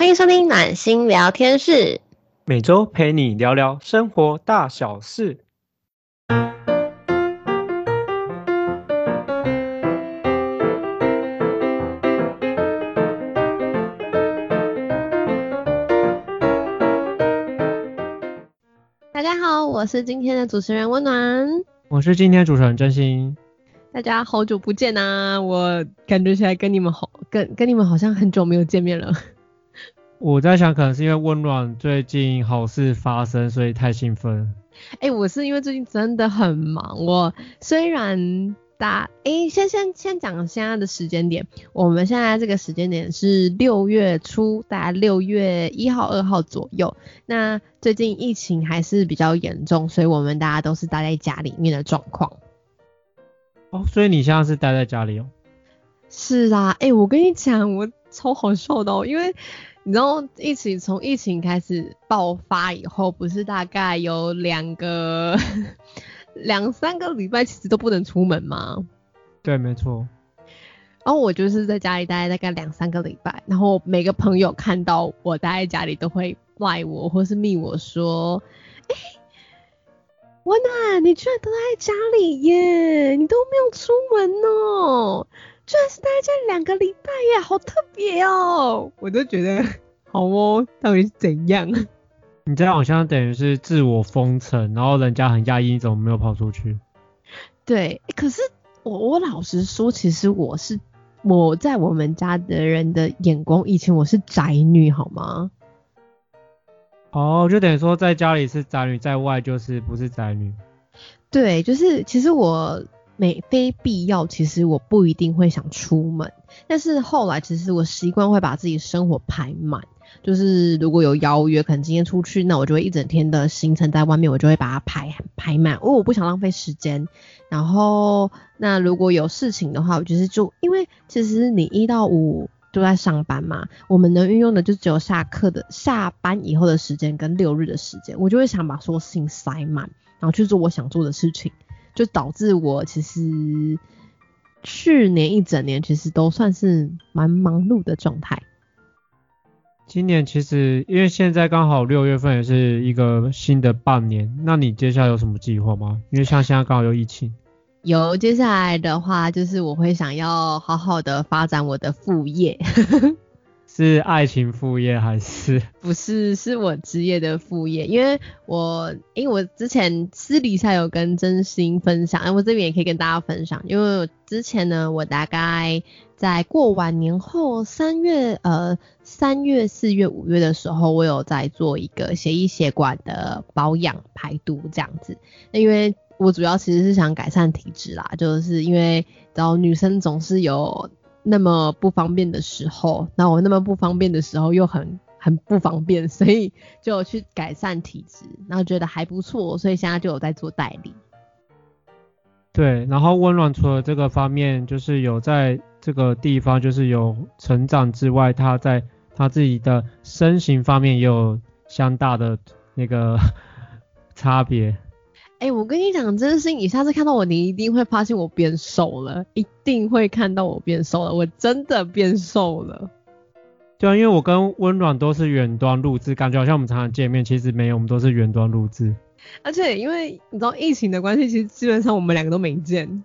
欢迎收听暖心聊天室，每周陪你聊聊生活大小事。大家好，我是今天的主持人温暖。我是今天主持人真心。大家好久不见呐、我感觉起来跟你们好，跟跟你们好像很久没有见面了。我在想，可能是因为温暖最近好事发生，所以太兴奋。哎、我是因为最近真的很忙，我虽然打哎、先先先讲现在的时间点，我们现在这个时间点是六月初，大概六月一号、二号左右。那最近疫情还是比较严重，所以我们大家都是待在家里面的状况。哦，所以你现在是待在家里哦？是啊，哎、我跟你讲，我超好笑的哦，因为你知道疫情从疫情开始爆发以后，不是大概有两个两三个礼拜，其实都不能出门吗？对，没错。然后我就是在家里待大概两三个礼拜，然后每个朋友看到我待在家里都会赖我或是密我说，哎、温暖，你居然都待在家里耶，你都没有出门哦，居然是待在家里两个礼拜耶，好特别哦，我都觉得好哦，到底是怎样？你这样好像等于是自我封城，然后人家很压抑，你怎么没有跑出去？对，可是我我老实说，其实我是我在我们家的人的眼光，以前我是宅女，好吗？哦，就等于说在家里是宅女，在外就是不是宅女。对，就是其实我没非必要，其实我不一定会想出门，但是后来其实我习惯会把自己生活排满。就是如果有邀约，可能今天出去，那我就会一整天的行程在外面，我就会把它排排满，因为我不想浪费时间。然后那如果有事情的话，我就是就因为其实你一到五都在上班嘛，我们能运用的就只有下课的下班以后的时间跟六日的时间，我就会想把所有事情塞满，然后去做我想做的事情，就导致我其实去年一整年其实都算是蛮忙碌的状态。今年其实因为现在刚好六月份也是一个新的半年，那你接下来有什么计划吗？因为像现在刚好有疫情。有接下来的话，就是我会想要好好的发展我的副业，是爱情副业还是？不是是我职业的副业，因为我因为我之前私底下有跟真心分享，哎，我这边也可以跟大家分享，因为之前呢，我大概在过完年后三月呃三月四月五月的时候，我有在做一个血液血管的保养排毒这样子，那因为我主要其实是想改善体质啦，就是因为然后女生总是有那么不方便的时候，那我那么不方便的时候又很很不方便，所以就去改善体质，然后觉得还不错，所以现在就有在做代理。对，然后温暖除了这个方面，就是有在这个地方就是有成长之外，他在他自己的身形方面也有相大的那个 差别。哎、我跟你讲，真心，你下次看到我，你一定会发现我变瘦了，一定会看到我变瘦了，我真的变瘦了。对啊，因为我跟温暖都是远端录制，感觉好像我们常常见面，其实没有，我们都是远端录制。而且因为你知道疫情的关系，其实基本上我们两个都没见。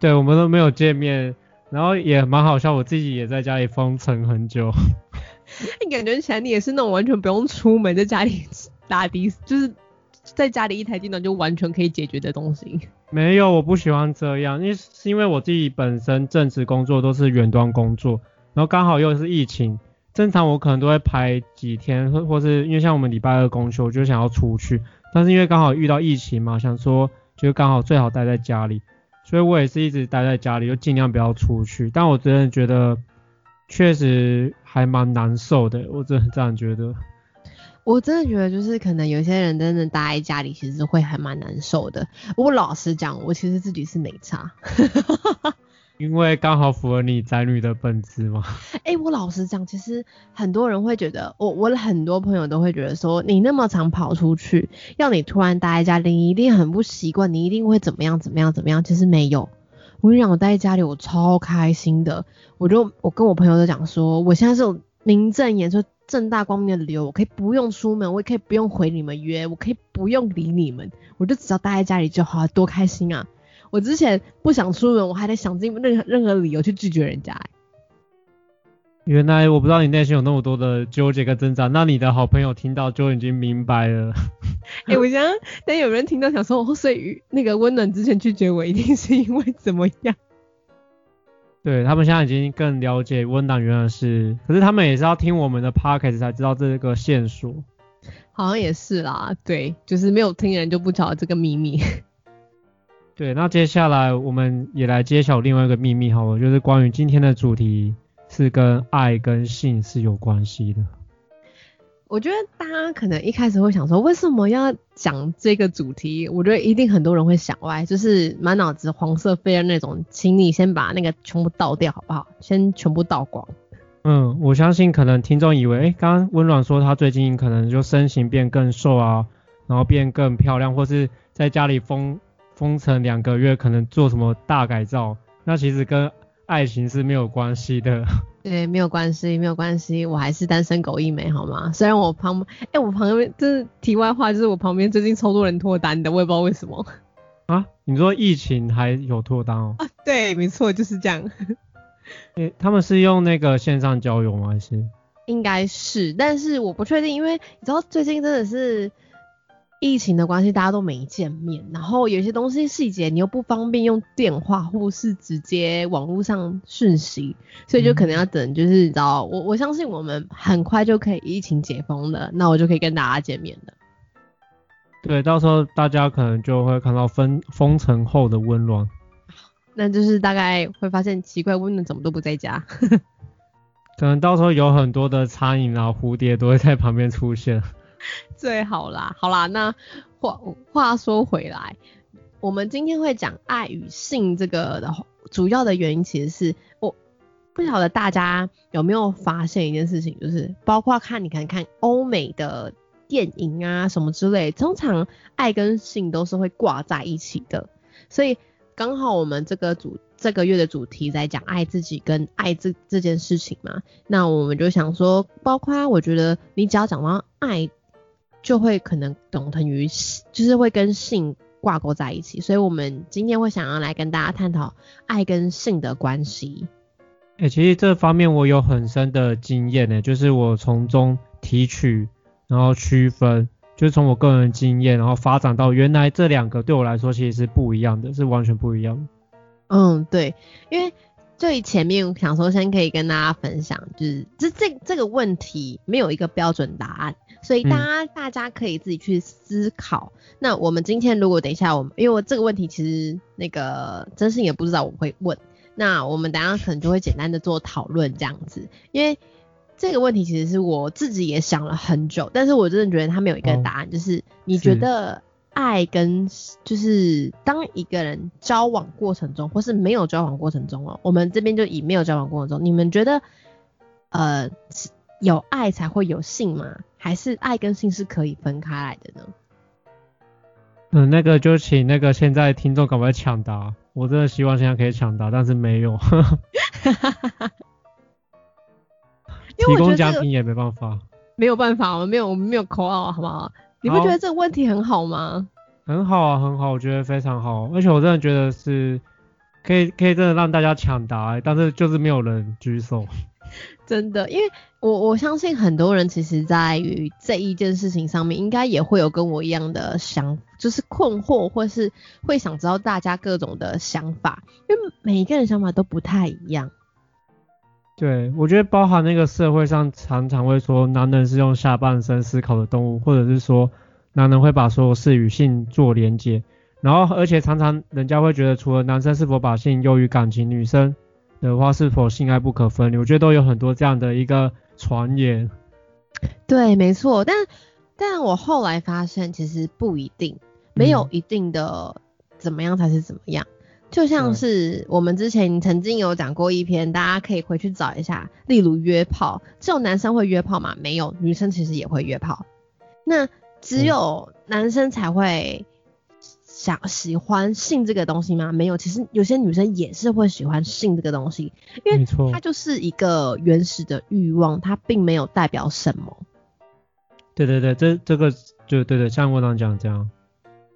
对，我们都没有见面，然后也蛮好笑，我自己也在家里封城很久。你 感觉起来你也是那种完全不用出门，在家里打的，就是在家里一台电脑就完全可以解决的东西。没有，我不喜欢这样，因为是因为我自己本身正职工作都是远端工作，然后刚好又是疫情，正常我可能都会排几天，或或是因为像我们礼拜二公休，我就想要出去，但是因为刚好遇到疫情嘛，想说就刚好最好待在家里，所以我也是一直待在家里，就尽量不要出去。但我真的觉得确实还蛮难受的，我真的这样觉得。我真的觉得，就是可能有些人真的待在家里，其实会还蛮难受的。我老实讲，我其实自己是没差。因为刚好符合你宅女的本质嘛。哎、我老实讲，其实很多人会觉得，我我很多朋友都会觉得说，你那么常跑出去，要你突然待在家里，你一定很不习惯，你一定会怎么样怎么样怎么样。其实没有，我跟你讲，我待在家里，我超开心的。我就我跟我朋友都讲说，我现在是有名正言顺、正大光明的理由，我可以不用出门，我也可以不用回你们约，我可以不用理你们，我就只要待在家里就好，多开心啊！我之前不想出门，我还得想尽任何任何理由去拒绝人家、欸。原来我不知道你内心有那么多的纠结跟挣扎，那你的好朋友听到就已经明白了。哎、我想，但有人听到想说，哦，所以那个温暖之前拒绝我，一定是因为怎么样？对他们现在已经更了解温暖原来是，可是他们也是要听我们的 podcast 才知道这个线索。好像也是啦，对，就是没有听人就不晓得这个秘密。对，那接下来我们也来揭晓另外一个秘密好了，就是关于今天的主题是跟爱跟性是有关系的。我觉得大家可能一开始会想说，为什么要讲这个主题？我觉得一定很多人会想歪，就是满脑子黄色飞的那种，请你先把那个全部倒掉好不好？先全部倒光。嗯，我相信可能听众以为，哎，刚刚温暖说他最近可能就身形变更瘦啊，然后变更漂亮，或是在家里封封城两个月，可能做什么大改造，那其实跟爱情是没有关系的。对，没有关系，没有关系，我还是单身狗一枚，好吗？虽然我旁，哎、我旁边，就是题外话，就是我旁边最近超多人脱单的，我也不知道为什么。啊，你说疫情还有脱单哦？啊，对，没错，就是这样。诶，他们是用那个线上交友吗？还是？应该是，但是我不确定，因为你知道最近真的是疫情的关系，大家都没见面，然后有些东西细节你又不方便用电话或是直接网络上讯息，所以就可能要等，就是你知道，我我相信我们很快就可以疫情解封了，那我就可以跟大家见面了。对，到时候大家可能就会看到封封城后的温暖。那就是大概会发现奇怪，温暖怎么都不在家。可能到时候有很多的苍蝇啊、蝴蝶都会在旁边出现。最好啦，好啦，那话话说回来，我们今天会讲爱与性这个的主要的原因，其实是我不晓得大家有没有发现一件事情，就是包括看你可能看欧美的电影啊什么之类，通常爱跟性都是会挂在一起的，所以刚好我们这个主这个月的主题在讲爱自己跟爱这这件事情嘛，那我们就想说，包括我觉得你只要讲到爱。就会可能等同于就是会跟性挂钩在一起，所以我们今天会想要来跟大家探讨爱跟性的关系。哎、其实这方面我有很深的经验呢，就是我从中提取，然后区分，就是从我个人经验，然后发展到原来这两个对我来说其实是不一样的，是完全不一样的。嗯，对，因为最前面想说先可以跟大家分享，就是这这这个问题没有一个标准答案。所以大家、嗯、大家可以自己去思考。那我们今天如果等一下我们，因为我这个问题其实那个真心也不知道我会问，那我们等下可能就会简单的做讨论这样子。因为这个问题其实是我自己也想了很久，但是我真的觉得它没有一个答案。哦、就是你觉得爱跟就是当一个人交往过程中，或是没有交往过程中哦，我们这边就以没有交往过程中，你们觉得呃有爱才会有性吗？还是爱跟性是可以分开来的呢？嗯，那个就请那个现在听众赶快抢答，我真的希望现在可以抢答，但是没有。提供奖品也没办法，没有办法，我们没有我们没有口号，好不好？你不觉得这个问题很好吗？很好啊，很好，我觉得非常好，而且我真的觉得是可以可以真的让大家抢答，但是就是没有人举手。真的，因为我我相信很多人其实在于这一件事情上面，应该也会有跟我一样的想，就是困惑，或是会想知道大家各种的想法，因为每一个人想法都不太一样。对，我觉得包含那个社会上常常会说，男人是用下半身思考的动物，或者是说，男人会把所有事与性做连结，然后而且常常人家会觉得，除了男生是否把性优于感情，女生的话是否性爱不可分离，我觉得都有很多这样的一个传言。对，没错，但但我后来发现其实不一定，没有一定的怎么样才是怎么样。嗯、就像是我们之前曾经有讲过一篇，大家可以回去找一下，例如约炮，只有男生会约炮吗？没有，女生其实也会约炮。那只有男生才会想喜欢性这个东西吗？没有，其实有些女生也是会喜欢性这个东西，因为它就是一个原始的欲望，它并没有代表什么。对对对，这这个就对对，像我刚讲这样。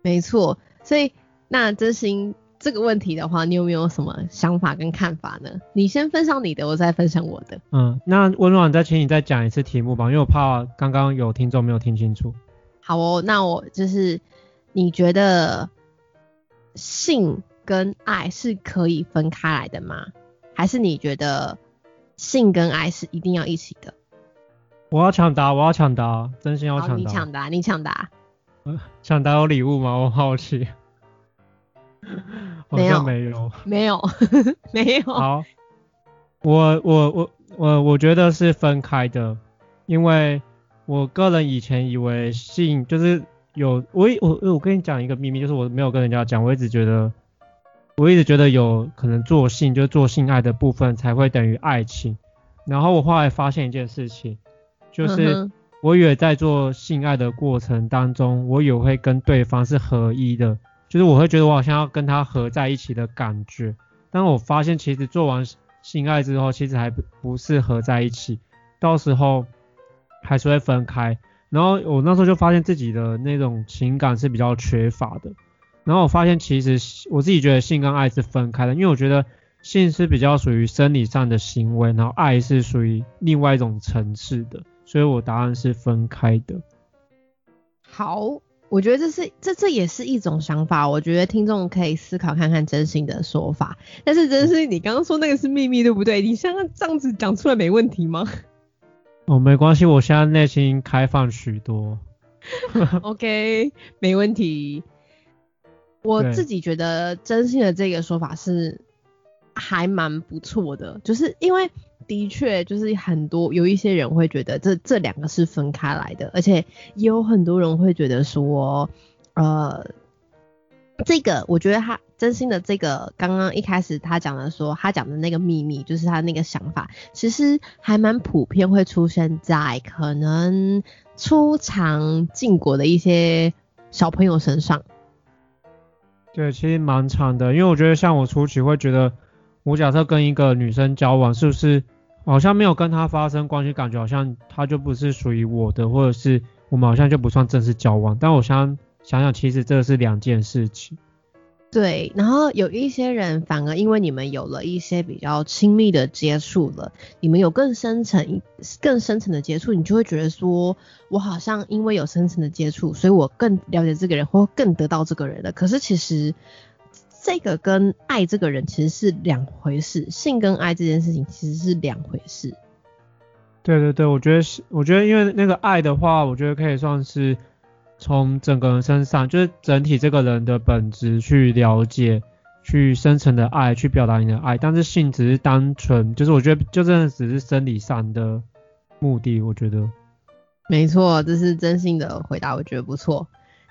没错，所以那真心这个问题的话，你有没有什么想法跟看法呢？你先分享你的，我再分享我的。嗯，那温暖再请你再讲一次题目吧，因为我怕刚刚有听众没有听清楚。好哦，那我就是你觉得性跟爱是可以分开来的吗？还是你觉得性跟爱是一定要一起的？我要抢答，我要抢答，真心要，抢答。你抢答，你抢答。抢答有礼物吗？我好奇。好没有像没有。没有，没有。好，我我我我我觉得是分开的，因为我个人以前以为性就是有我我我跟你讲一个秘密，就是我没有跟人家讲，我一直觉得我一直觉得有可能做性就是做性爱的部分才会等于爱情，然后我后来发现一件事情，就是。嗯我以为在做性爱的过程当中，我也会跟对方是合一的，就是我会觉得我好像要跟他合在一起的感觉。但我发现其实做完性爱之后，其实还不不是合在一起，到时候还是会分开。然后我那时候就发现自己的那种情感是比较缺乏的。然后我发现其实我自己觉得性跟爱是分开的，因为我觉得性是比较属于生理上的行为，然后爱是属于另外一种层次的。所以我答案是分开的。好，我觉得这是这这也是一种想法，我觉得听众可以思考看看真心的说法。但是真心，你刚刚说那个是秘密，对不对？你像这样子讲出来没问题吗 哦，没关系，我现在内心开放许多。？OK，没问题。我自己觉得真心的这个说法是还蛮不错的，就是因为的确就是很多有一些人会觉得这这两个是分开来的，而且也有很多人会觉得说，呃，这个我觉得他真心的这个刚刚一开始他讲的说他讲的那个秘密，就是他那个想法，其实还蛮普遍会出现在可能初尝禁果的一些小朋友身上。对，其实蛮长的，因为我觉得像我初期会觉得，我假设跟一个女生交往，是不是好像没有跟他发生关系，感觉好像他就不是属于我的，或者是我们好像就不算正式交往。但我想想想，其实这是两件事情。对，然后有一些人反而因为你们有了一些比较亲密的接触了，你们有更深层、更深层的接触，你就会觉得说，我好像因为有深层的接触，所以我更了解这个人，或更得到这个人了。可是其实这个跟爱这个人其实是两回事，性跟爱这件事情其实是两回事。对对对，我觉得是，我觉得因为那个爱的话，我觉得可以算是从整个人身上，就是整体这个人的本质去了解，去深层的爱，去表达你的爱。但是性只是单纯，就是我觉得就真的只是生理上的目的，我觉得。没错，这是真心的回答，我觉得不错。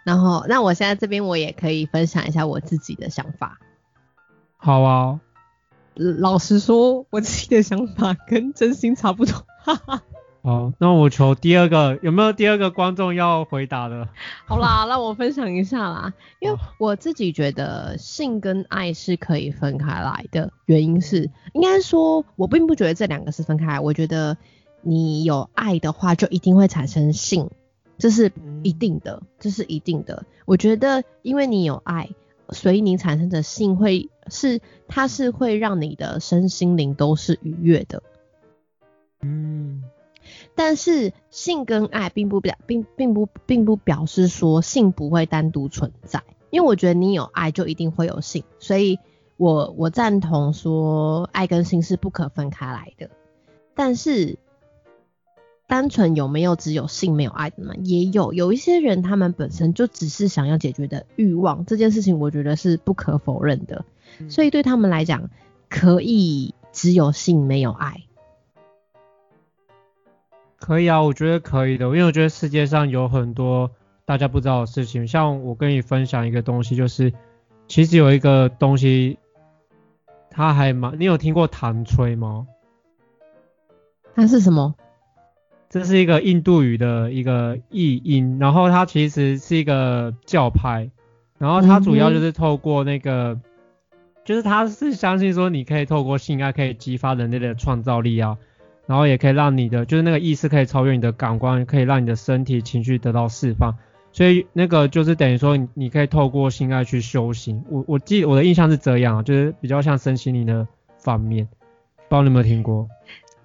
然后，那我现在这边我也可以分享一下我自己的想法。好啊，老实说，我自己的想法跟真心差不多。哈哈。好，那我求第二个，有没有第二个观众要回答的？好啦，让我分享一下啦。因为我自己觉得性跟爱是可以分开来的，原因是应该说，我并不觉得这两个是分开来。我觉得你有爱的话，就一定会产生性，这是一定的，这是一定的。我觉得因为你有爱，所以你产生的性会是它是会让你的身心灵都是愉悦的。嗯，但是性跟爱并不表并并不并不表示说性不会单独存在，因为我觉得你有爱就一定会有性，所以我我赞同说爱跟性是不可分开来的。但是单纯有没有只有性没有爱的呢？也有，有一些人他们本身就只是想要解决的欲望，这件事情我觉得是不可否认的，所以对他们来讲可以只有性没有爱。可以啊，我觉得可以的，因为我觉得世界上有很多大家不知道的事情。像我跟你分享一个东西，就是其实有一个东西，它还蛮，你有听过弹吹吗？它是什么？这是一个印度语的一个译音，然后它其实是一个教派，然后它主要就是透过那个，就是他是相信说你可以透过性爱可以激发人类的创造力啊，然后也可以让你的就是那个意识可以超越你的感官，可以让你的身体情绪得到释放。所以那个就是等于说你你可以透过性爱去修行。我我记我的印象是这样，就是比较像身心灵的方面。不知道你有没有听过？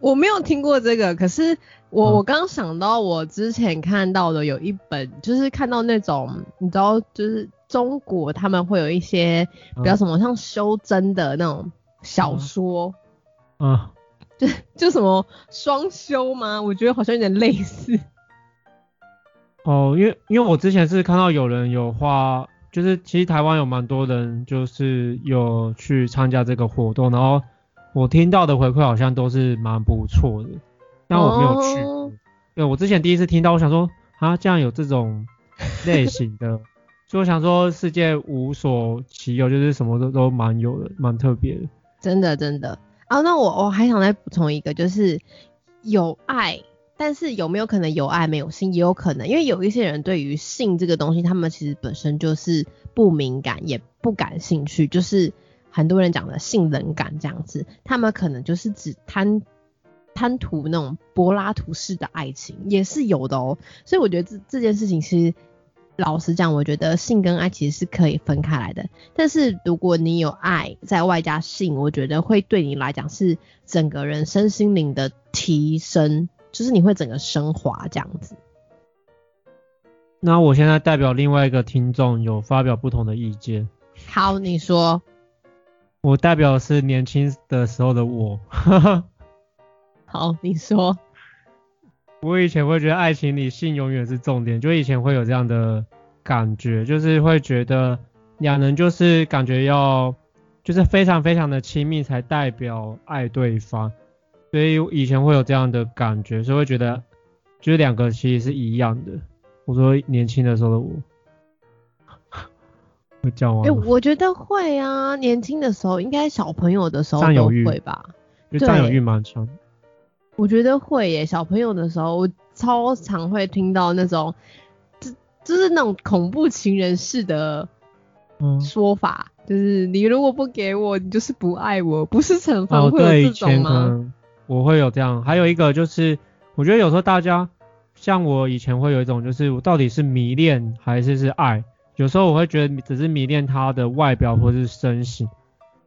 我没有听过这个，可是我、嗯我刚想到我之前看到的有一本，就是看到那种你知道，就是中国他们会有一些比较嗯什么像修真的那种小说，嗯，就就什么双修吗？我觉得好像有点类似。哦，因为因为我之前是看到有人有画，就是其实台湾有蛮多人就是有去参加这个活动，然后我听到的回馈好像都是蛮不错的，但我没有去过。哦对，我之前第一次听到，我想说啊，这样有这种类型的，所以我想说世界无所其有，就是什么都都蛮有的，蛮特别的。真的真的啊，那我我还想再补充一个，就是有爱，但是有没有可能有爱没有性，也有可能，因为有一些人对于性这个东西，他们其实本身就是不敏感，也不感兴趣，就是很多人讲的性冷感这样子，他们可能就是只贪贪图那种柏拉图式的爱情，也是有的哦。所以我觉得这这件事情其实。老实讲，我觉得性跟爱其实是可以分开来的。但是如果你有爱，在外加性，我觉得会对你来讲是整个人身心灵的提升，就是你会整个升华这样子。那我现在代表另外一个听众有发表不同的意见，好，你说，我代表的是年轻的时候的我。好，你说，我以前会觉得爱情里性永远是重点，就以前会有这样的感觉，就是会觉得两人就是感觉要就是非常非常的亲密才代表爱对方，所以以前会有这样的感觉，所以会觉得就是两个其实是一样的。我说年轻的时候的我，我讲完哎、了，我觉得会啊，年轻的时候，应该小朋友的时候都占有欲会吧。就占有欲蛮强。我觉得会耶，小朋友的时候，我超常会听到那种，就就是那种恐怖情人式的嗯，说法，就是你如果不给我，你就是不爱我，不是惩罚，哦，会这种吗？我会有这样，还有一个就是，我觉得有时候大家像我以前会有一种，就是我到底是迷恋还是是爱？有时候我会觉得只是迷恋他的外表或是身形，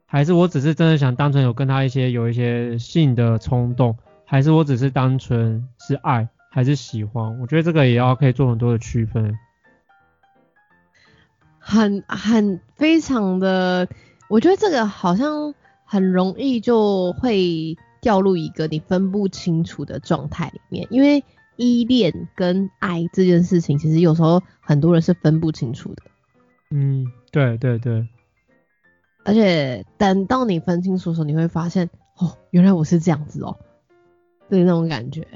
还是我只是真的想单纯有跟他一些有一些性的冲动，还是我只是单纯是爱还是喜欢？我觉得这个也要可以做很多的区分。很很非常的，我觉得这个好像很容易就会掉入一个你分不清楚的状态里面，因为依恋跟爱这件事情，其实有时候很多人是分不清楚的，嗯，对对对，而且等到你分清楚的时候，你会发现，哦，原来我是这样子哦，对那种感觉。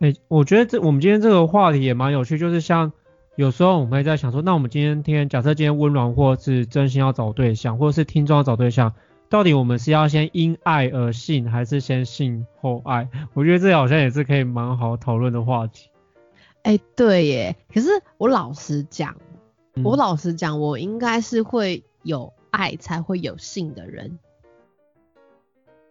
哎、我觉得这我们今天这个话题也蛮有趣，就是像有时候我们会在想说，那我们今天天假设今天温暖或是真心要找对象，或者是听众要找对象，到底我们是要先因爱而性，还是先性后爱？我觉得这好像也是可以蛮好讨论的话题。哎、对耶，可是我老实讲，嗯我老实讲，我应该是会有爱才会有性的人。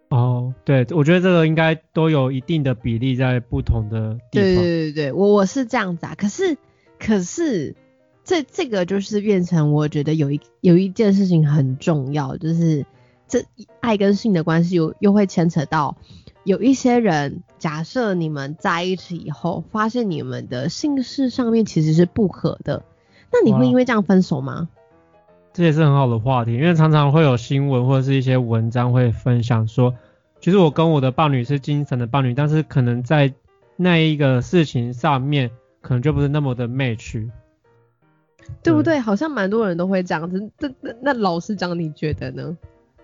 哦，对，我觉得这个应该都有一定的比例在不同的地对方。对对对，我我是这样子啊。可是可是这这个就是变成我觉得有一有一件事情很重要，就是这爱跟性的关系又又会牵扯到有一些人，假设你们在一起以后，发现你们的性事上面其实是不合的，那你哇会因为这样分手吗？这也是很好的话题，因为常常会有新闻或者是一些文章会分享说，其实我跟我的伴侣是精神的伴侣，但是可能在那一个事情上面，可能就不是那么的 match。对不对？好像蛮多人都会这样子。那那那老实讲，你觉得呢？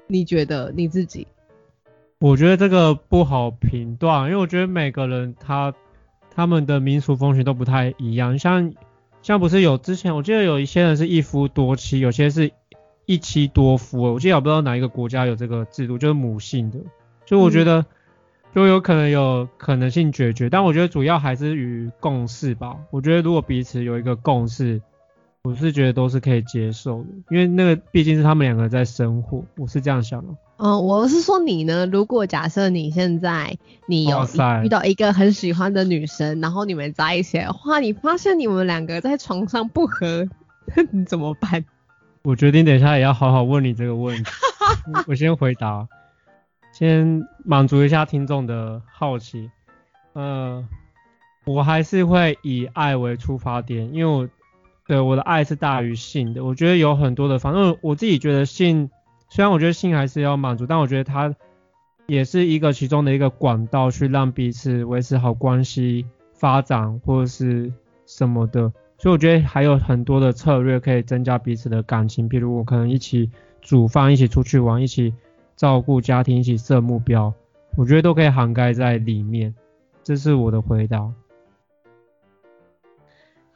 你觉得你自己？我觉得这个不好评断，因为我觉得每个人他他们的民俗风情都不太一样，像像不是有之前我记得有一些人是一夫多妻，有些是一妻多夫，我记得我不知道哪一个国家有这个制度，就是母性的，所以我觉得就有可能有可能性决绝，但我觉得主要还是与共识吧。我觉得如果彼此有一个共识，我是觉得都是可以接受的，因为那个毕竟是他们两个在生活，我是这样想的。嗯，我是说你呢？如果假设你现在你有遇到一个很喜欢的女生，然后你们在一起的话，你发现你们两个在床上不合，你怎么办？我决定等一下也要好好问你这个问题。我我先回答，先满足一下听众的好奇。呃，我还是会以爱为出发点，因为我对我的爱是大于性的。我觉得有很多的，反正我自己觉得性，虽然我觉得性还是要满足，但我觉得它也是一个其中的一个管道，去让彼此维持好关系、发展或者是什么的。所以我觉得还有很多的策略可以增加彼此的感情，比如我可能一起煮饭、一起出去玩、一起照顾家庭、一起设目标，我觉得都可以涵盖在里面。这是我的回答。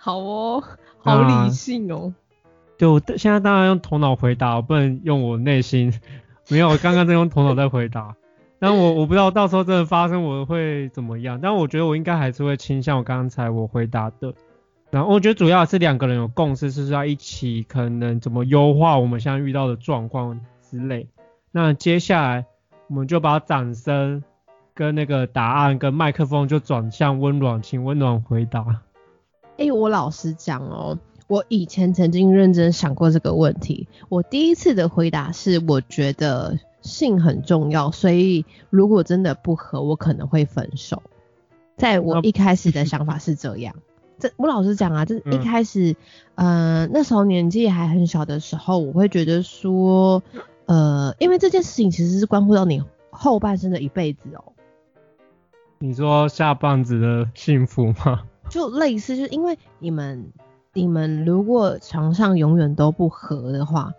好哦，好理性哦。就，现在当然用头脑回答，不能用我内心。没有，我刚刚在用头脑在回答。但我我不知道到时候真的发生我会怎么样，但我觉得我应该还是会倾向我刚才我回答的。然后我觉得主要是两个人有共识，是要一起可能怎么优化我们现在遇到的状况之类。那接下来我们就把掌声跟那个答案跟麦克风就转向温暖，请温暖回答。哎、我老实讲哦，我以前曾经认真想过这个问题。我第一次的回答是，我觉得性很重要，所以如果真的不合，我可能会分手。在我一开始的 想法是这样。这我老实讲啊，这一嗯开始，呃，那时候年纪还很小的时候，我会觉得说，呃，因为这件事情其实是关乎到你后半生的一辈子哦。你说下半子的幸福吗？就类似，就是因为你们你们如果床上永远都不和的话，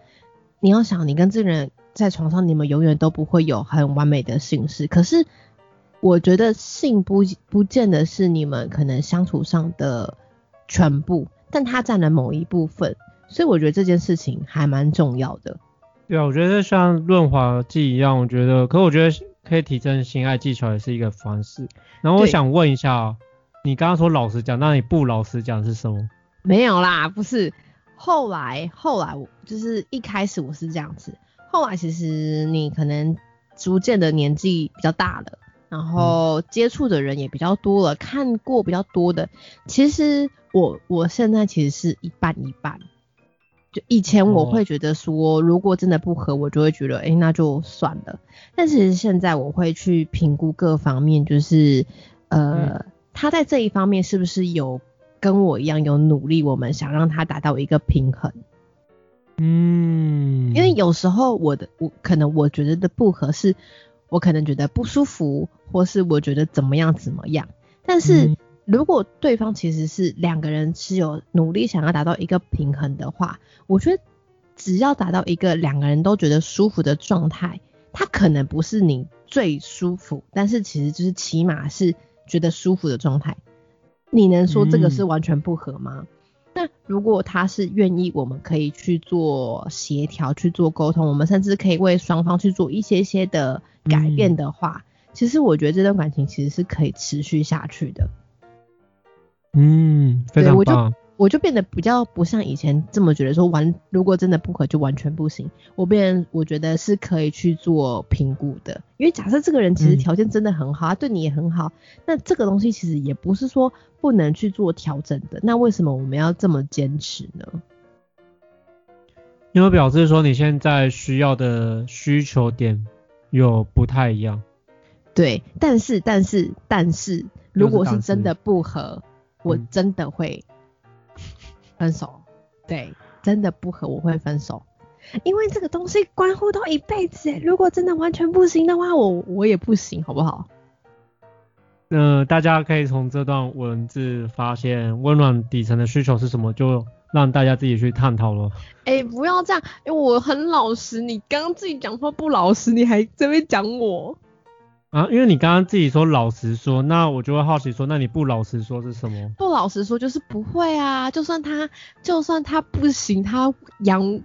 你要想你跟这个人在床上，你们永远都不会有很完美的性事。可是我觉得性不不见得是你们可能相处上的全部，但它占了某一部分，所以我觉得这件事情还蛮重要的。对啊，我觉得像润滑剂一样，我觉得，可我觉得可以提升性爱技巧也是一个方式。然后我想问一下哦，你刚刚说老实讲，那你不老实讲是什么？没有啦，不是。后来后来我就是一开始我是这样子，后来其实你可能逐渐的年纪比较大了，然后接触的人也比较多了，看过比较多的，其实我我现在其实是一半一半。就以前我哦会觉得说，如果真的不合，我就会觉得，哎、那就算了。但其实现在我会去评估各方面，就是呃，他在这一方面是不是有跟我一样有努力，我们想让他达到一个平衡。嗯，因为有时候我的我可能我觉得的不合适，我可能觉得不舒服，或是我觉得怎么样怎么样。但是嗯如果对方其实是两个人是有努力想要达到一个平衡的话，我觉得只要达到一个两个人都觉得舒服的状态，他可能不是你最舒服，但是其实就是起码是觉得舒服的状态。你能说这个是完全不合吗？那如果他是愿意，我们可以去做协调，去做沟通，我们甚至可以为双方去做一些些的改变的话，其实我觉得这段感情其实是可以持续下去的。嗯，非对我就常棒。我就变得比较不像以前这么觉得说完，如果真的不合就完全不行。我变，我觉得是可以去做评估的，因为假设这个人其实嗯条件真的很好，他对你也很好，那这个东西其实也不是说不能去做调整的。那为什么我们要这么坚持呢？因为表示说你现在需要的需求点有不太一样。对，但是但是但是，如果是真的不合，我嗯真的会分手。对，真的不合我会分手，因为这个东西关乎到一辈子欸。如果真的完全不行的话，我我也不行，好不好？那、大家可以从这段文字发现温暖底层的需求是什么，就让大家自己去探讨了。哎、不要这样，因为我很老实，你刚刚自己讲话不老实，你还这边讲我。啊，因为你刚刚自己说老实说，那我就会好奇说，那你不老实说是什么？不老实说，就是不会啊。就算他，就算他不行，他养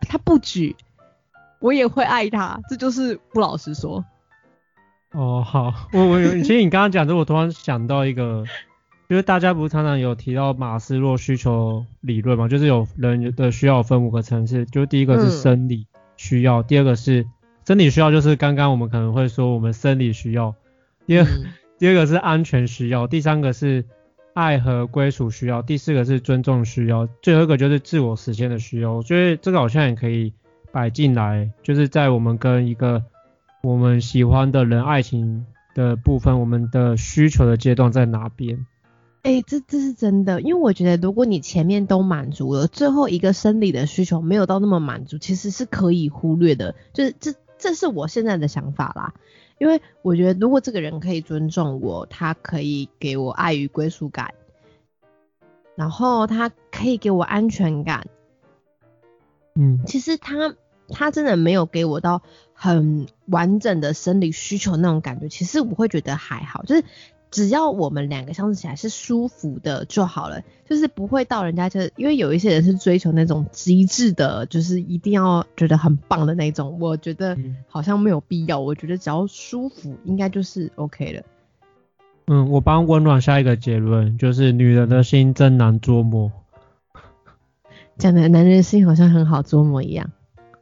他不举，我也会爱他。这就是不老实说。哦，好，我我，其实你刚刚讲的，我突然想到一个就是大家不是常常有提到马斯洛需求理论嘛，就是有人的需要分五个层次，就是第一个是生理需要，第二个是生理需要，就是刚刚我们可能会说我们生理需要，第二 第二个是安全需要，第三个是爱和归属需要，第四个是尊重需要，最后一个就是自我实现的需要。我觉得这个好像也可以摆进来，就是在我们跟一个我们喜欢的人爱情的部分，我们的需求的阶段在哪边？哎，这这是真的，因为我觉得如果你前面都满足了，最后一个生理的需求没有到那么满足，其实是可以忽略的。就是这这是我现在的想法啦，因为我觉得如果这个人可以尊重我，他可以给我爱与归属感，然后他可以给我安全感，嗯，其实他他真的没有给我到很完整的生理需求那种感觉，其实我会觉得还好，就是。只要我们两个相处起来是舒服的就好了，就是不会到人家就因为有一些人是追求那种极致的，就是一定要觉得很棒的那种，我觉得好像没有必要。我觉得只要舒服，应该就是 OK 了。嗯，我帮温暖下一个结论，就是女人的心真难捉摸。讲的男人心好像很好捉摸一样。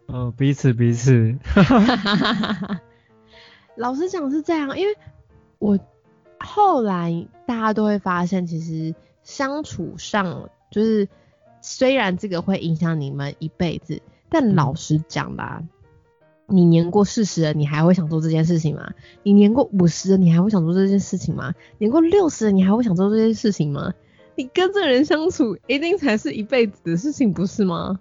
嗯，彼此彼此。老实讲是这样，因为我。后来大家都会发现，其实相处上就是虽然这个会影响你们一辈子，但老实讲吧，你年过四十了，你还会想做这件事情吗？你年过五十了，你还会想做这件事情吗？年过六十了，你还会想做这件事情吗？你跟这人相处，一定才是一辈子的事情，不是吗？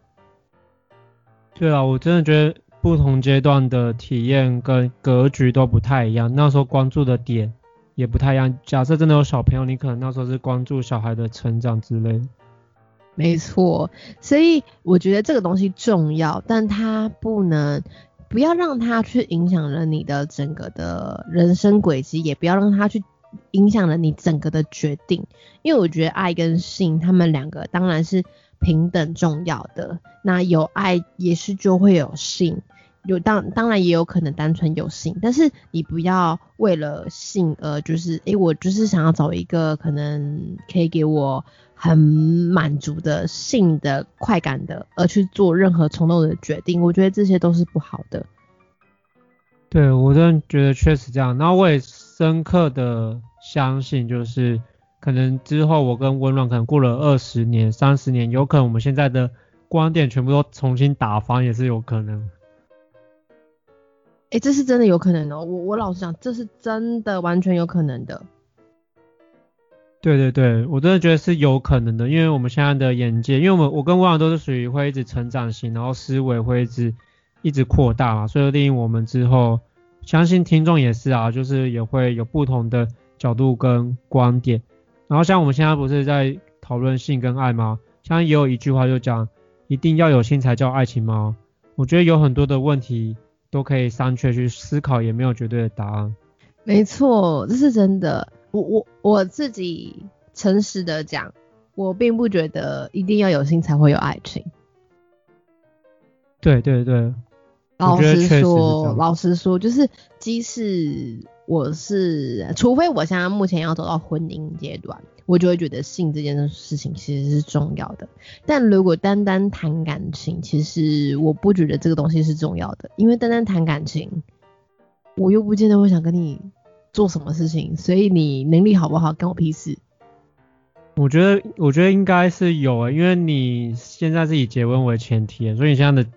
对啊，我真的觉得不同阶段的体验跟格局都不太一样，那时候关注的点。也不太一样。假设真的有小朋友，你可能那时候是关注小孩的成长之类。没错，所以我觉得这个东西重要，但它不能不要让它去影响了你的整个的人生轨迹，也不要让它去影响了你整个的决定。因为我觉得爱跟性，他们两个当然是平等重要的。那有爱也是就会有性。有当当然也有可能单纯有性，但是你不要为了性而就是诶，我就是想要找一个可能可以给我很满足的性的快感的，而去做任何冲动的决定，我觉得这些都是不好的。对我真的觉得确实这样，然后我也深刻的相信，就是可能之后我跟温暖可能过了二十年、三十年，有可能我们现在的观点全部都重新打翻，也是有可能。哎，这是真的有可能哦！我我老实讲，这是真的完全有可能的。对对对，我真的觉得是有可能的，因为我们现在的眼界，因为我们我跟汪洋都是属于会一直成长型，然后思维会一直一直扩大嘛，所以令我们之后相信听众也是啊，就是也会有不同的角度跟观点。然后像我们现在不是在讨论性跟爱吗？像也有一句话就讲，一定要有性才叫爱情吗？我觉得有很多的问题。都可以商榷去思考，也没有绝对的答案。没错，这是真的。我我我自己诚实的讲，我并不觉得一定要有心才会有爱情。对对对，老实说，老实说，就是即使我是，除非我现在目前要走到婚姻阶段。我就会觉得性这件事情其实是重要的，但如果单单谈感情，其实我不觉得这个东西是重要的，因为单单谈感情，我又不见得会想跟你做什么事情，所以你能力好不好跟我屁事。我觉得，我觉得应该是有诶，因为你现在是以结婚为前提，所以你现在的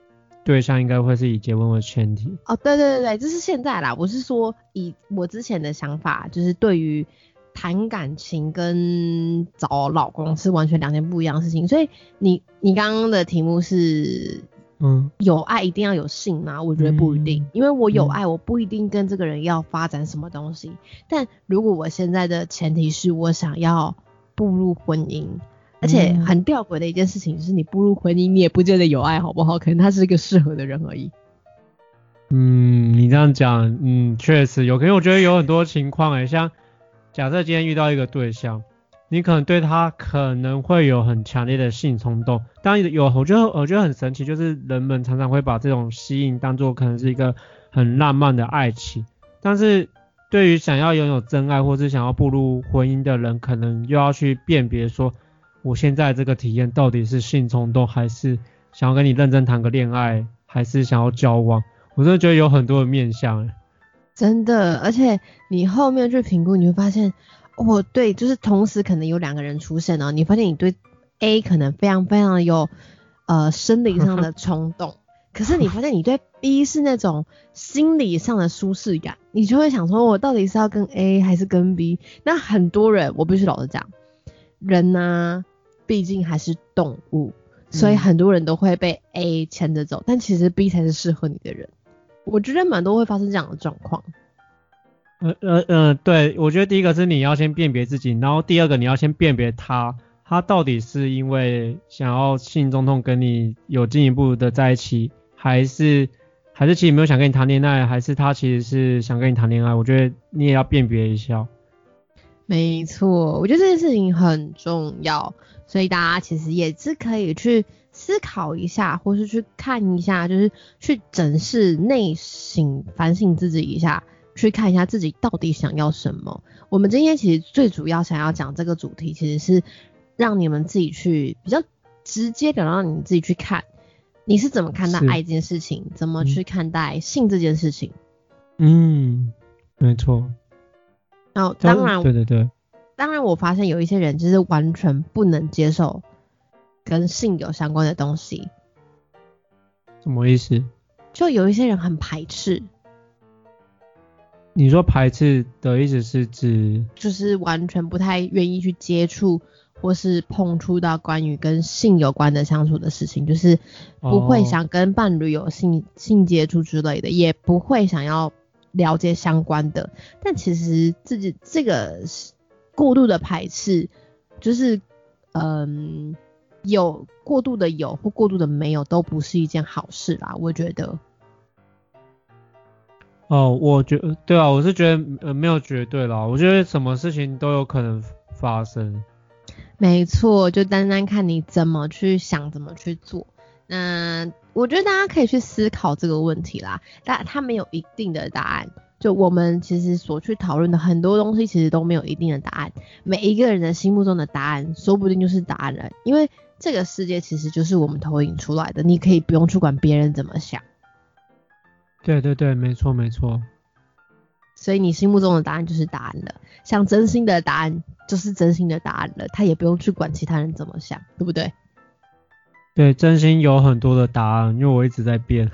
对象应该会是以结婚为前提。哦，对对对对，这是现在啦，我是说以我之前的想法，就是对于。谈感情跟找老公是完全两件不一样的事情，所以你你刚刚的题目是，嗯，有爱一定要有性吗？我觉得不一定，因为我有爱，我不一定跟这个人要发展什么东西。但如果我现在的前提是我想要步入婚姻，而且很吊诡的一件事情是，你步入婚姻，你也不见得有爱，好不好？可能他是一个适合的人而已。嗯，你这样讲，嗯，确实有，可能我觉得有很多情况哎，像。假设今天遇到一个对象，你可能对他可能会有很强烈的性冲动。当然有，我觉得我觉得很神奇，就是人们常常会把这种吸引当做可能是一个很浪漫的爱情。但是对于想要拥有真爱或是想要步入婚姻的人，可能又要去辨别说，我现在这个体验到底是性冲动，还是想要跟你认真谈个恋爱，还是想要交往？我真的觉得有很多的面向。真的，而且你后面去评估，你会发现，哦，对，就是同时可能有两个人出现哦，你发现你对 A 可能非常非常有呃生理上的冲动，可是你发现你对 B 是那种心理上的舒适感，你就会想说，我到底是要跟 A 还是跟 B？那很多人，我必须老实讲，人呢，毕竟还是动物，所以很多人都会被 A 牵着走，但其实 B 才是适合你的人。我觉得蛮多会发生这样的状况。呃呃呃，对，我觉得第一个是你要先辨别自己，然后第二个你要先辨别他，他到底是因为想要性中痛跟你有进一步的在一起，还是还是其实没有想跟你谈恋爱，还是他其实是想跟你谈恋爱？我觉得你也要辨别一下。没错，我觉得这件事情很重要，所以大家其实也是可以去。思考一下，或是去看一下，就是去整视内省、反省自己一下，去看一下自己到底想要什么。我们今天其实最主要想要讲这个主题，其实是让你们自己去比较直接的让你自己去看，你是怎么看待爱这件事情，怎么去看待性这件事情。嗯，没错。然后当然，对对对，当然我发现有一些人就是完全不能接受。跟性有相关的东西，什么意思？就有一些人很排斥。你说排斥的意思是指？就是完全不太愿意去接触或是碰触到关于跟性有关的相处的事情，就是不会想跟伴侣有性性接触之类的，也不会想要了解相关的。但其实自己这个过度的排斥，就是嗯。有过度的有或过度的没有都不是一件好事啦，我觉得。哦，我觉对啊，我是觉得呃没有绝对啦，我觉得什么事情都有可能发生。没错，就单单看你怎么去想，怎么去做。那我觉得大家可以去思考这个问题啦，但它没有一定的答案。就我们其实所去讨论的很多东西，其实都没有一定的答案。每一个人的心目中的答案，说不定就是答案了，因为。这个世界其实就是我们投影出来的，你可以不用去管别人怎么想。对对对，没错没错。所以你心目中的答案就是答案了，像真心的答案就是真心的答案了，他也不用去管其他人怎么想，对不对？对，真心有很多的答案，因为我一直在变。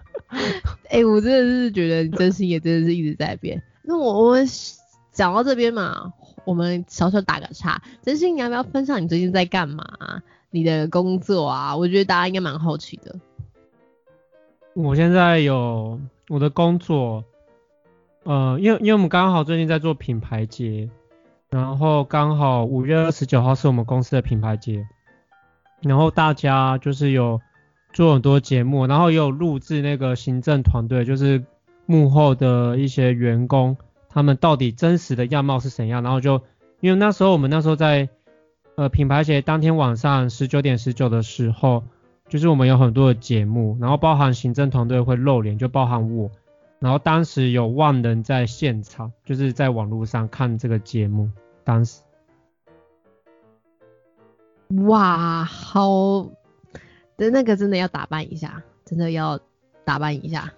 哎，我真的是觉得真心也真的是一直在变。那我我们讲到这边嘛。我们小小打个岔，真心你要不要分享你最近在干嘛？你的工作啊，我觉得大家应该蛮好奇的。我现在有我的工作，呃，因为因为我们刚好最近在做品牌节，然后刚好五月二十九号是我们公司的品牌节，然后大家就是有做很多节目，然后也有录制那个行政团队，就是幕后的一些员工。他们到底真实的样貌是怎样？然后就因为那时候我们那时候在呃品牌节当天晚上十九点十九的时候，就是我们有很多的节目，然后包含行政团队会露脸，就包含我，然后当时有万人在现场，就是在网络上看这个节目，当时，哇，好的那个真的要打扮一下，真的要打扮一下。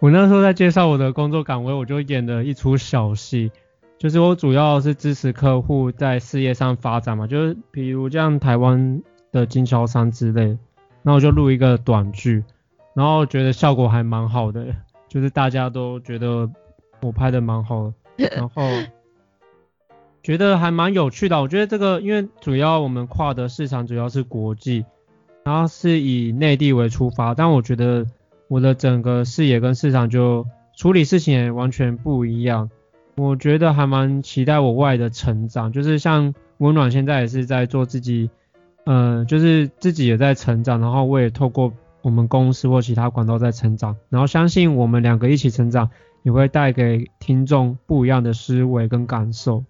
我那时候在介绍我的工作岗位，我就演了一出小戏，就是我主要是支持客户在事业上发展嘛，就是比如像台湾的经销商之类，那我就录一个短剧，然后觉得效果还蛮好的，就是大家都觉得我拍的蛮好的，然后觉得还蛮有趣的。我觉得这个因为主要我们跨的市场主要是国际，然后是以内地为出发，但我觉得。我的整个视野跟市场就处理事情也完全不一样，我觉得还蛮期待我未来的成长，就是像温暖现在也是在做自己，呃，就是自己也在成长，然后我也透过我们公司或其他管道在成长，然后相信我们两个一起成长，也会带给听众不一样的思维跟感受。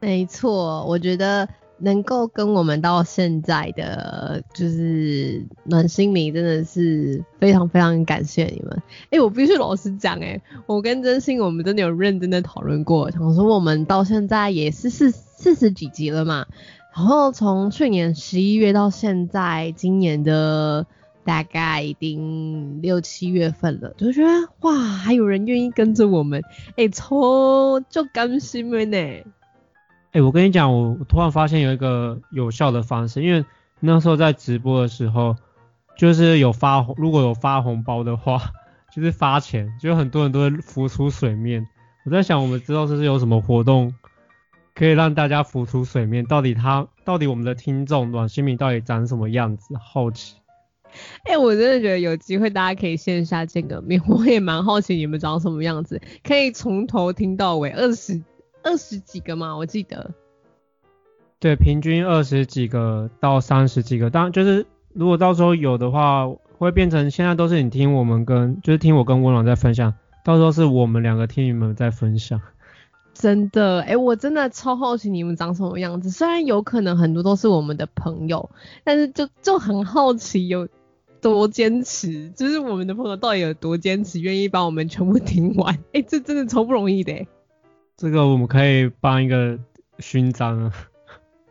没错，我觉得能够跟我们到现在的就是暖心迷，真的是非常非常感谢你们。哎，我必须老实讲，哎，我跟真心我们真的有认真的讨论过，想说我们到现在也是四四十几集了嘛，然后从去年十一月到现在，今年的大概已经六七月份了，就觉得哇，还有人愿意跟着我们，哎，超就甘心了呢。哎，我跟你讲，我突然发现有一个有效的方式，因为那时候在直播的时候，就是有发红，如果有发红包的话，就是发钱，就很多人都会浮出水面。我在想，我们知道这是有什么活动可以让大家浮出水面？到底他，到底我们的听众暖心米到底长什么样子？好奇。哎，我真的觉得有机会大家可以线下见个面，我也蛮好奇你们长什么样子，可以从头听到尾，二十。二十几个嘛，我记得。对，平均二十几个到三十几个，当然就是如果到时候有的话，会变成现在都是你听我们跟，就是听我跟温暖在分享，到时候是我们两个听你们在分享。真的，哎，我真的超好奇你们长什么样子。虽然有可能很多都是我们的朋友，但是就就很好奇有多坚持，就是我们的朋友到底有多坚持，愿意把我们全部听完。哎，这真的超不容易的。这个我们可以颁一个勋章啊！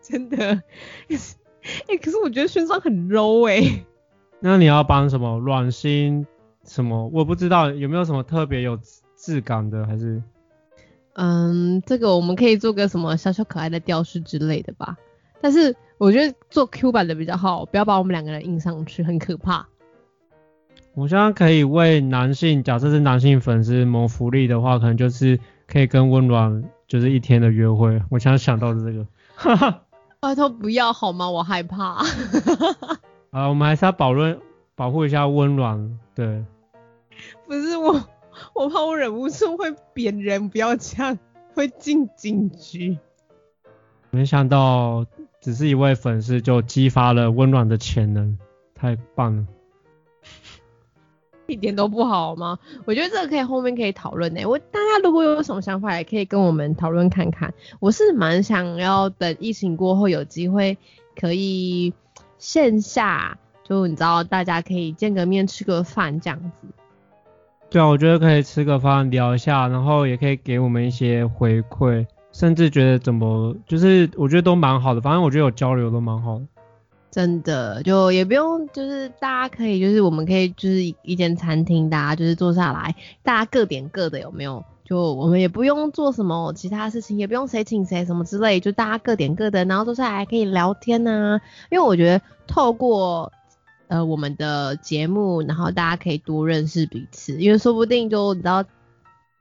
真的，哎，可是我觉得勋章很 low 哎。那你要颁什么软心什么？我不知道有没有什么特别有质感的，还是？嗯，这个我们可以做个什么小小可爱的吊饰之类的吧。但是我觉得做 Q 版的比较好，不要把我们两个人印上去，很可怕。我现在可以为男性，假设是男性粉丝谋福利的话，可能就是。可以跟温暖就是一天的约会，我想想到的这个，哈 哈，拜托不要好吗？我害怕。啊，我们还是要保润保护一下温暖，对。不是我，我怕我忍不住会扁人，不要这样，会进警局。没想到只是一位粉丝就激发了温暖的潜能，太棒了。一点都不好吗？我觉得这个可以后面可以讨论呢。我大家如果有什么想法，也可以跟我们讨论看看。我是蛮想要等疫情过后有机会可以线下，就你知道大家可以见个面吃个饭这样子。对啊，我觉得可以吃个饭聊一下，然后也可以给我们一些回馈，甚至觉得怎么就是我觉得都蛮好的。反正我觉得有交流都蛮好的。真的就也不用，就是大家可以，就是我们可以就是一间餐厅，大家就是坐下来，大家各点各的，有没有？就我们也不用做什么其他事情，也不用谁请谁什么之类，就大家各点各的，然后坐下来可以聊天呐。因为我觉得透过呃我们的节目，然后大家可以多认识彼此，因为说不定就你知道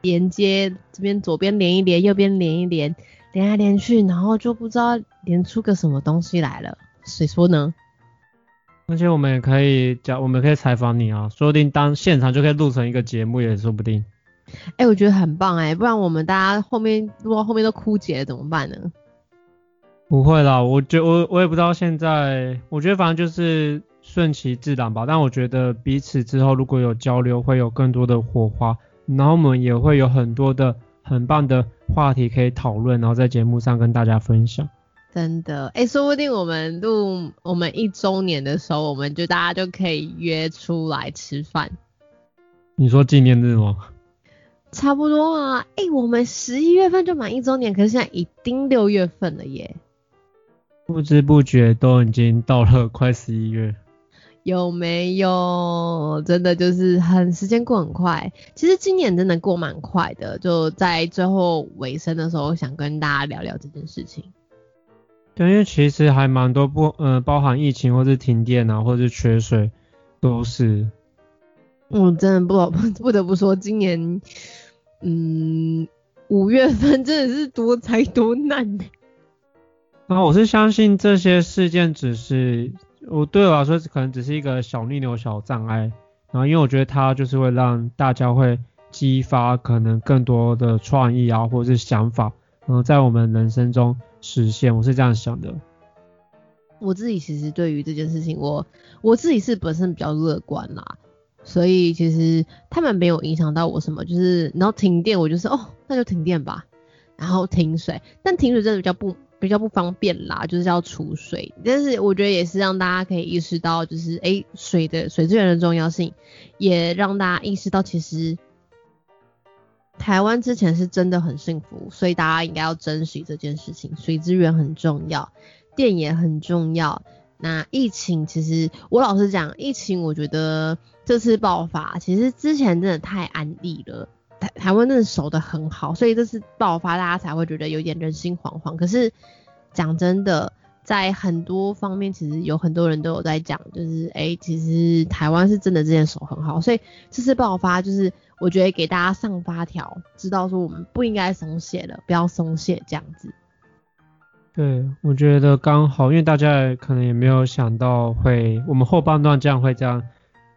连接这边左边连一连，右边连一连，连来连去，然后就不知道连出个什么东西来了。谁说呢？而且我们也可以讲，我们可以采访你啊，说不定当现场就可以录成一个节目，也说不定。哎，我觉得很棒哎，不然我们大家后面录到后面都枯竭了怎么办呢？不会啦，我觉我我也不知道现在，我觉得反正就是顺其自然吧。但我觉得彼此之后如果有交流，会有更多的火花，然后我们也会有很多的很棒的话题可以讨论，然后在节目上跟大家分享。真的，哎，说不定我们录我们一周年的时候，我们就大家就可以约出来吃饭。你说纪念日吗？差不多啊，哎，我们十一月份就满一周年，可是现在已经六月份了耶。不知不觉都已经到了快十一月。有没有？真的就是很时间过很快。其实今年真的过蛮快的，就在最后尾声的时候，想跟大家聊聊这件事情。对，因为其实还蛮多不，呃，包含疫情或是停电啊，或是缺水，都是。我真的不不 不得不说，今年，嗯，五月份真的是多灾多难呢。那我是相信这些事件只是，我对我来说可能只是一个小逆流、小障碍。然后因为我觉得它就是会让大家会激发可能更多的创意啊，或者是想法，然后在我们人生中。实现，我是这样想的。我自己其实对于这件事情，我我自己是本身比较乐观啦，所以其实他们没有影响到我什么。就是然后停电，我就是哦，那就停电吧。然后停水，但停水真的比较不比较不方便啦，就是要储水。但是我觉得也是让大家可以意识到，就是诶水的水资源的重要性，也让大家意识到其实台湾之前是真的很幸福，所以大家应该要珍惜这件事情。水资源很重要，电也很重要。那疫情其实我老实讲，疫情我觉得这次爆发，其实之前真的太安逸了。台台湾真的守得很好，所以这次爆发，大家才会觉得有点人心惶惶。可是讲真的，在很多方面，其实有很多人都有在讲，就是哎，其实台湾是真的这件守很好。所以这次爆发，就是我觉得给大家上发条，知道说我们不应该松懈了，不要松懈这样子。对，我觉得刚好，因为大家可能也没有想到会我们后半段这样会这样。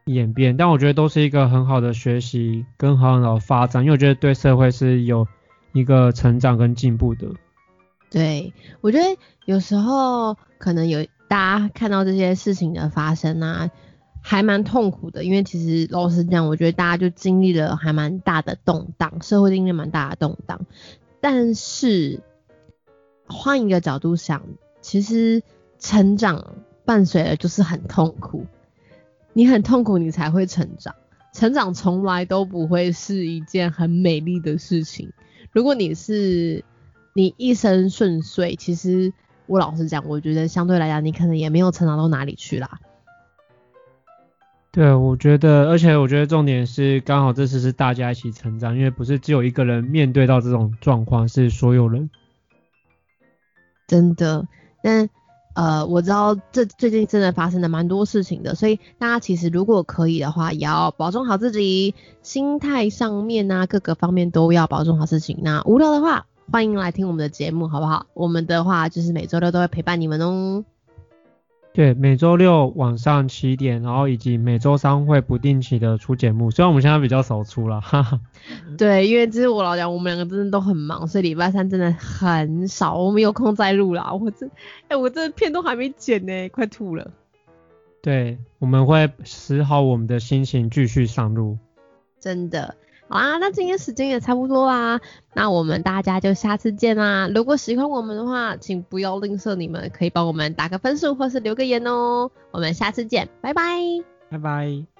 演变，但我觉得都是一个很好的学习跟很好的发展，因为我觉得对社会是有一个成长跟进步的。对，我觉得有时候可能有大家看到这些事情的发生啊，还蛮痛苦的，因为其实老实讲，我觉得大家就经历了还蛮大的动荡，社会经历蛮大的动荡。但是换一个角度想，其实成长伴随的就是很痛苦。你很痛苦，你才会成长。成长从来都不会是一件很美丽的事情。如果你是你一生顺遂，其实我老实讲，我觉得相对来讲，你可能也没有成长到哪里去啦。对，我觉得，而且我觉得重点是，刚好这次是大家一起成长，因为不是只有一个人面对到这种状况，是所有人。真的，但。呃，我知道这最近真的发生了蛮多事情的，所以大家其实如果可以的话，也要保重好自己，心态上面啊，各个方面都要保重好事情。那无聊的话，欢迎来听我们的节目，好不好？我们的话就是每周六都会陪伴你们哦。对，每周六晚上七点，然后以及每周三会不定期的出节目，虽然我们现在比较少出了，哈哈。对，因为其实我老讲，我们两个真的都很忙，所以礼拜三真的很少，我们有空再录啦。我这，哎，我这片都还没剪呢，快吐了。对，我们会使好我们的心情继续上路。真的。好啦，那今天时间也差不多啦，那我们大家就下次见啦。如果喜欢我们的话，请不要吝啬，你们可以帮我们打个分数或是留个言哦。我们下次见，拜拜，拜拜。